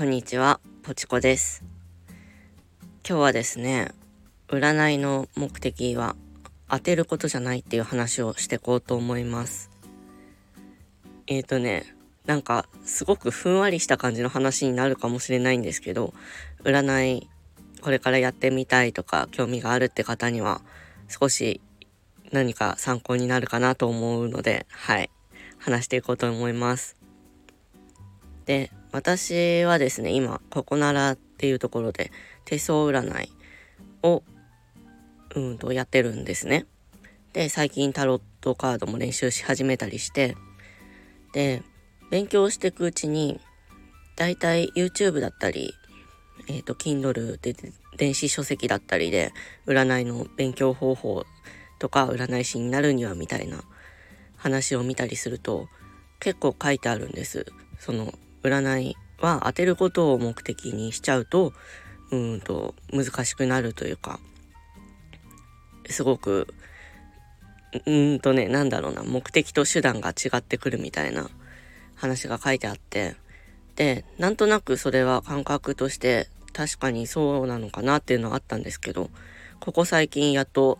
こんにちは、ポチコです。今日はですね、占いの目的は当てることじゃないっていう話をしてこうと思います。えっ、ー、とね、なんかすごくふんわりした感じの話になるかもしれないんですけど、占いこれからやってみたいとか興味があるって方には少し何か参考になるかなと思うので、はい、話していこうと思います。で、私はですね、今、ここならっていうところで手相占いを、うんとやってるんですね。で、最近タロットカードも練習し始めたりして、で、勉強していくうちに、だいたい YouTube だったり、えっ、ー、と、Kindle で電子書籍だったりで、占いの勉強方法とか占い師になるにはみたいな話を見たりすると、結構書いてあるんです。その占いは当てることを目的にしちゃうとうんと難しくなるというかすごくうんとねなんだろうな目的と手段が違ってくるみたいな話が書いてあってでなんとなくそれは感覚として確かにそうなのかなっていうのはあったんですけどここ最近やっと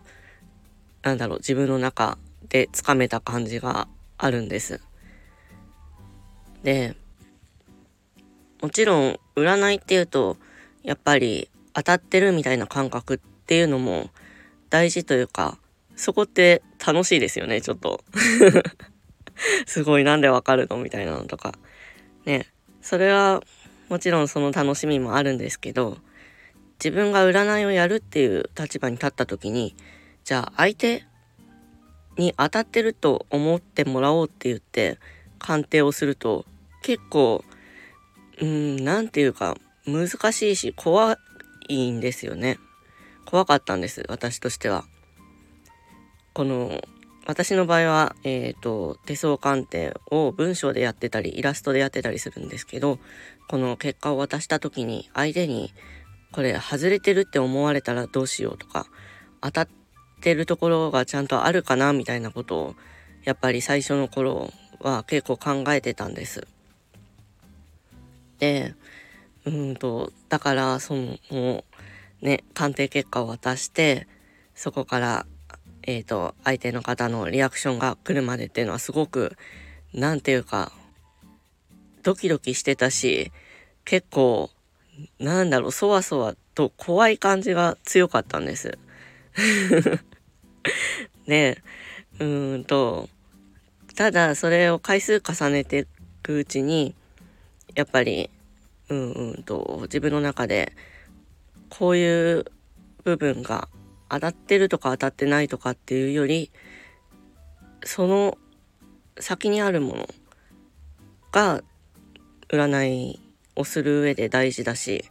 なんだろう自分の中でつかめた感じがあるんです。でもちろん占いっていうとやっぱり当たってるみたいな感覚っていうのも大事というかそこって楽しいですよねちょっと。すごいなんでわかるのみたいなのとか。ね。それはもちろんその楽しみもあるんですけど自分が占いをやるっていう立場に立った時にじゃあ相手に当たってると思ってもらおうって言って鑑定をすると結構うん、なんていうか、難しいし、怖いんですよね。怖かったんです、私としては。この、私の場合は、えっ、ー、と、手相鑑定を文章でやってたり、イラストでやってたりするんですけど、この結果を渡した時に、相手に、これ外れてるって思われたらどうしようとか、当たってるところがちゃんとあるかなみたいなことを、やっぱり最初の頃は結構考えてたんです。で、うんと、だから、その、もう、ね、鑑定結果を渡して、そこから、え、ー、と、相手の方のリアクションが来るまでっていうのはすごく、なんていうか、ドキドキしてたし、結構、なんだろう、そわそわと怖い感じが強かったんです。で、うーんと、ただそれを回数重ねていくうちに、やっぱりうんうんと自分の中でこういう部分が当たってるとか当たってないとかっていうよりその先にあるものが占いをする上で大事だし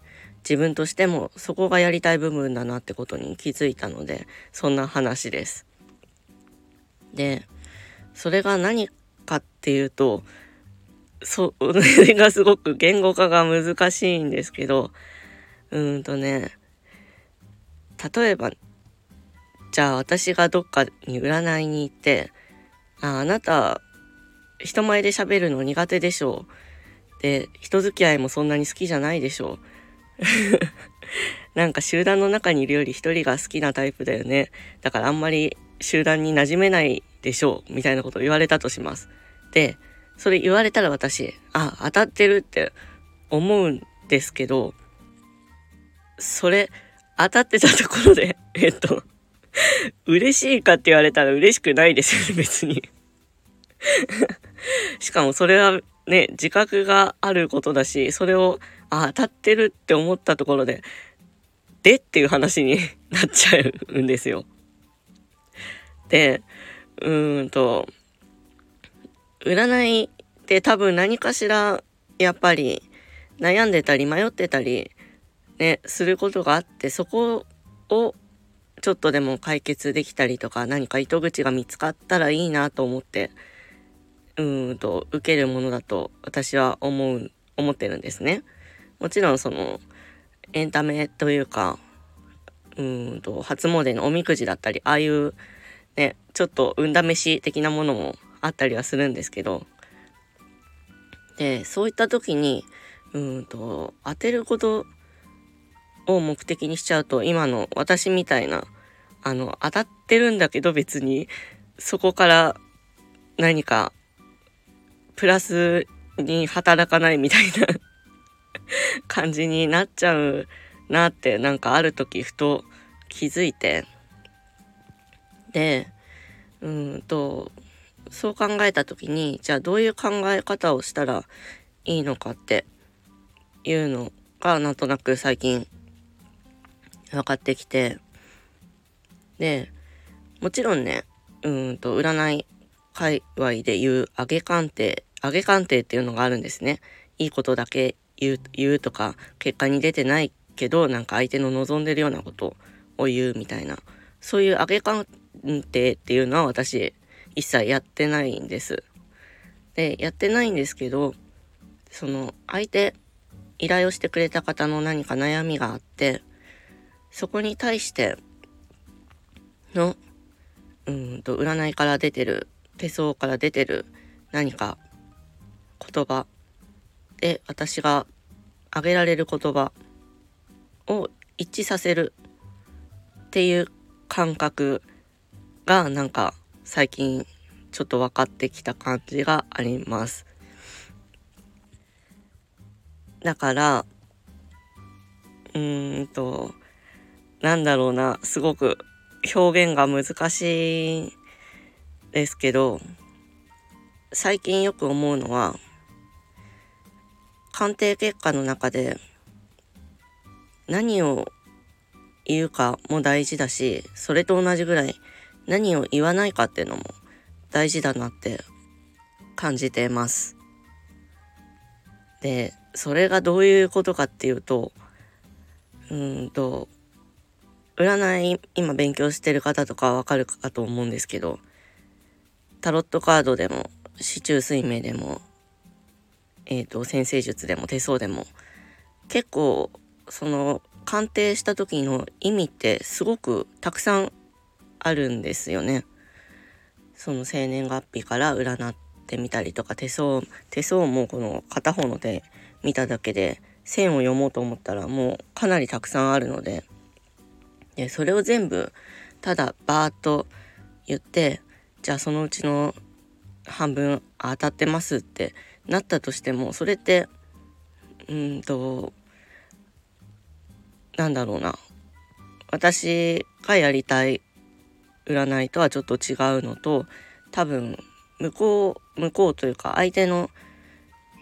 自分としてもそこがやりたい部分だなってことに気づいたのでそんな話です。でそれが何かっていうと それがすごく言語化が難しいんですけど、うんとね、例えば、じゃあ私がどっかに占いに行って、ああなた、人前で喋るの苦手でしょう。で、人付き合いもそんなに好きじゃないでしょう。なんか集団の中にいるより一人が好きなタイプだよね。だからあんまり集団に馴染めないでしょう。みたいなことを言われたとします。で、それ言われたら私、あ、当たってるって思うんですけど、それ、当たってたところで、えっと、嬉しいかって言われたら嬉しくないですよね、別に。しかもそれはね、自覚があることだし、それを、あ、当たってるって思ったところで、でっていう話に なっちゃうんですよ。で、うーんと、占いって多分何かしらやっぱり悩んでたり迷ってたりねすることがあってそこをちょっとでも解決できたりとか何か糸口が見つかったらいいなと思ってうんと受けるものだと私は思う思ってるんですね。もちろんそのエンタメというかうんと初詣のおみくじだったりああいうねちょっと運試し的なものもあったりはするんですけど。でそういった時にうんと、当てることを目的にしちゃうと、今の私みたいな、あの、当たってるんだけど別に、そこから何か、プラスに働かないみたいな 感じになっちゃうなって、なんかある時ふと気づいて、で、うんと、そう考えた時に、じゃあどういう考え方をしたらいいのかっていうのがなんとなく最近分かってきて、で、もちろんね、うんと、占い界隈で言う上げ鑑定、上げ鑑定っていうのがあるんですね。いいことだけ言う、言うとか、結果に出てないけど、なんか相手の望んでるようなことを言うみたいな、そういう上げ鑑定っていうのは私、一切やってないんです。で、やってないんですけど、その、相手、依頼をしてくれた方の何か悩みがあって、そこに対しての、うんと、占いから出てる、手相から出てる何か言葉で私が挙げられる言葉を一致させるっていう感覚がなんか最近ちょっと分かってきた感じがあります。だから、うーんと、なんだろうな、すごく表現が難しいですけど、最近よく思うのは、鑑定結果の中で何を言うかも大事だし、それと同じぐらい何を言わないかっていうのも大事だなって感じてます。で、それがどういうことかっていうと、うんと、占い今勉強してる方とかわかるかと思うんですけど、タロットカードでも、四柱推命でも、えっ、ー、と、先生術でも手相でも、結構、その、鑑定した時の意味ってすごくたくさんあるんですよね。その生年月日から占ってみたりとか手相手相もこの片方の手見ただけで線を読もうと思ったらもうかなりたくさんあるのででそれを全部ただバーッと言ってじゃあそのうちの半分当たってますってなったとしてもそれってうんとなんだろうな私がやりたい占いとはちょっと違うのと多分向こう向こうというか相手の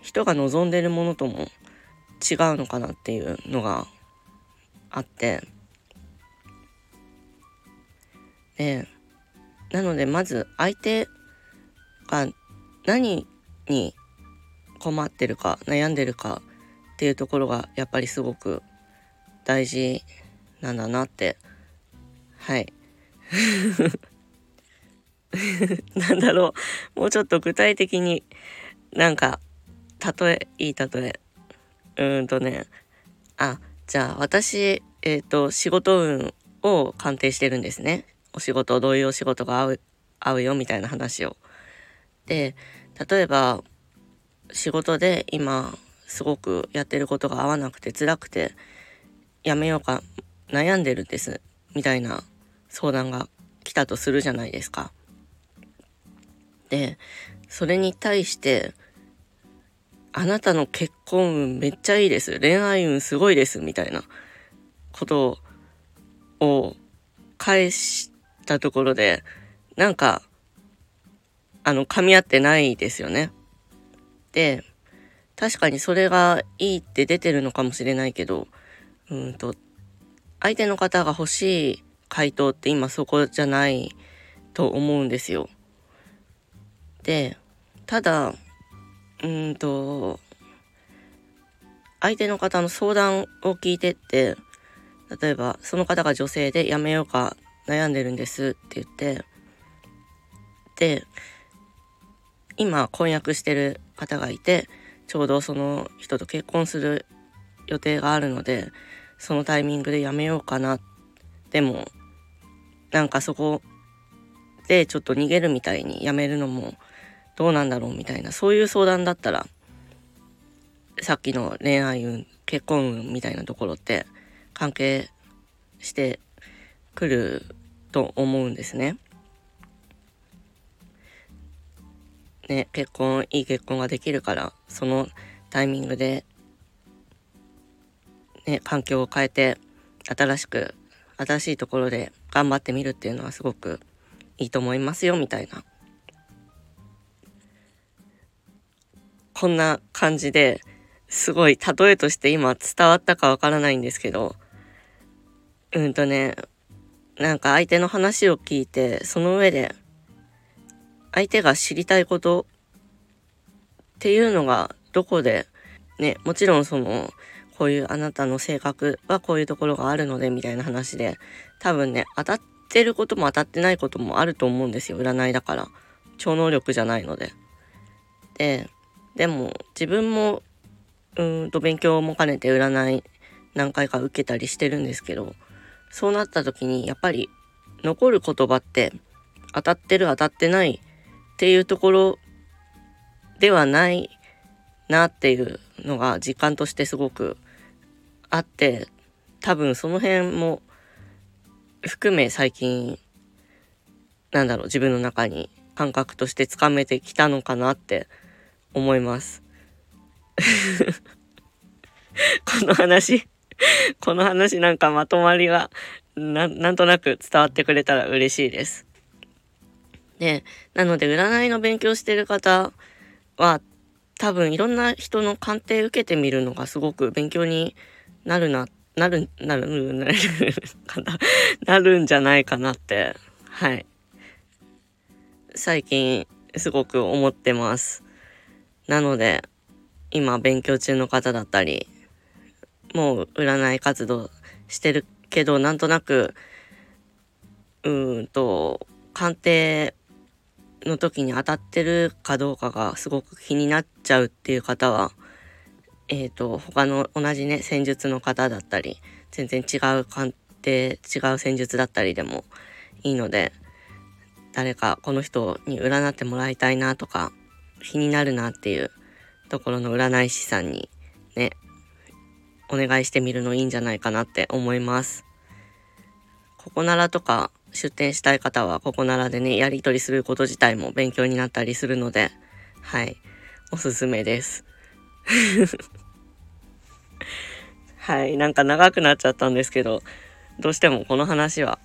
人が望んでるものとも違うのかなっていうのがあって。でなのでまず相手が何に困ってるか悩んでるかっていうところがやっぱりすごく大事なんだなって。はい。なんだろう。もうちょっと具体的になんか、例え、いい例え。うんとね、あ、じゃあ私、えっ、ー、と、仕事運を鑑定してるんですね。お仕事、どういうお仕事が合う、合うよみたいな話を。で、例えば、仕事で今、すごくやってることが合わなくて辛くて、やめようか悩んでるんです。みたいな相談が来たとするじゃないですか。で、それに対して、あなたの結婚運めっちゃいいです。恋愛運すごいです。みたいなことを返したところで、なんか、あの、噛み合ってないですよね。で、確かにそれがいいって出てるのかもしれないけど、うんと、相手の方が欲しい回答って今そこじゃないと思うんですよ。で、ただ、うんと、相手の方の相談を聞いてって、例えばその方が女性で辞めようか悩んでるんですって言って、で、今婚約してる方がいて、ちょうどその人と結婚する予定があるので、そのタイミングで辞めようかな。でも、なんかそこでちょっと逃げるみたいにやめるのもどうなんだろうみたいなそういう相談だったらさっきの恋愛運、結婚運みたいなところって関係してくると思うんですね。ね、結婚、いい結婚ができるから、そのタイミングで、ね、環境を変えて、新しく、新しいところで頑張ってみるっていうのはすごくいいと思いますよ、みたいな。こんな感じで、すごい例えとして今伝わったかわからないんですけど、うんとね、なんか相手の話を聞いて、その上で、相手が知りたいことっていうのがどこで、ね、もちろんその、こういうあなたの性格はこういうところがあるのでみたいな話で、多分ね、当たってることも当たってないこともあると思うんですよ。占いだから。超能力じゃないので。で、でも自分も、うんと勉強も兼ねて占い何回か受けたりしてるんですけど、そうなった時にやっぱり残る言葉って当たってる当たってないっていうところではないなっていうのが実感としてすごくあって多分その辺も含め最近なんだろう自分の中に感覚としてつかめてきたのかなって思います この話この話なんかまとまりがな、んとなく伝わってくれたら嬉しいです。で、なので占いの勉強してる方は多分いろんな人の鑑定受けてみるのがすごく勉強になるな、なる、なる、なるかな、なるんじゃないかなって、はい。最近すごく思ってます。なので、今勉強中の方だったり、もう占い活動してるけど、なんとなく、うんと、鑑定の時に当たってるかどうかがすごく気になっちゃうっていう方は、えっ、ー、と、他の同じね、戦術の方だったり、全然違う鑑定、違う戦術だったりでもいいので、誰かこの人に占ってもらいたいなとか、気になるなっていうところの占い師さんにね、お願いしてみるのいいんじゃないかなって思います。ここならとか出店したい方はここならでね、やり取りすること自体も勉強になったりするので、はい、おすすめです。はい、なんか長くなっちゃったんですけど、どうしてもこの話は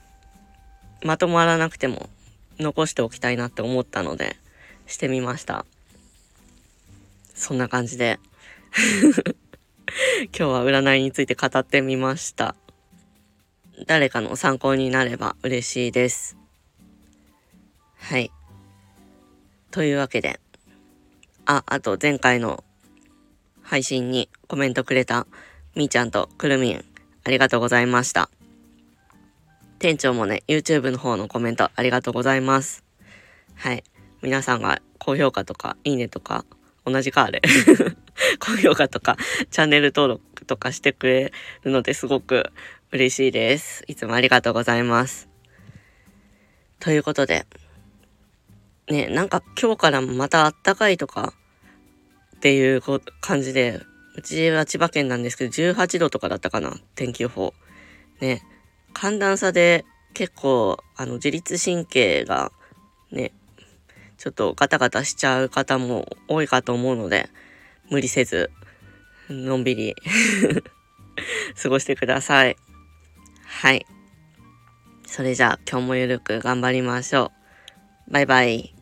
まとまらなくても残しておきたいなって思ったので、してみました。そんな感じで 今日は占いについて語ってみました。誰かの参考になれば嬉しいです。はい。というわけで、あ、あと前回の配信にコメントくれたみーちゃんとくるみん、ありがとうございました。店長もね、YouTube の方のコメントありがとうございます。はい。皆さんが高評価とか、いいねとか、同じかあれ。高評価とか、チャンネル登録とかしてくれるのですごく嬉しいです。いつもありがとうございます。ということで、ね、なんか今日からまたあったかいとかっていう感じで、うちは千葉県なんですけど、18度とかだったかな、天気予報。ね、寒暖差で結構、あの、自律神経がね、ちょっとガタガタしちゃう方も多いかと思うので、無理せず、のんびり 過ごしてください。はい。それじゃあ今日もゆるく頑張りましょう。バイバイ。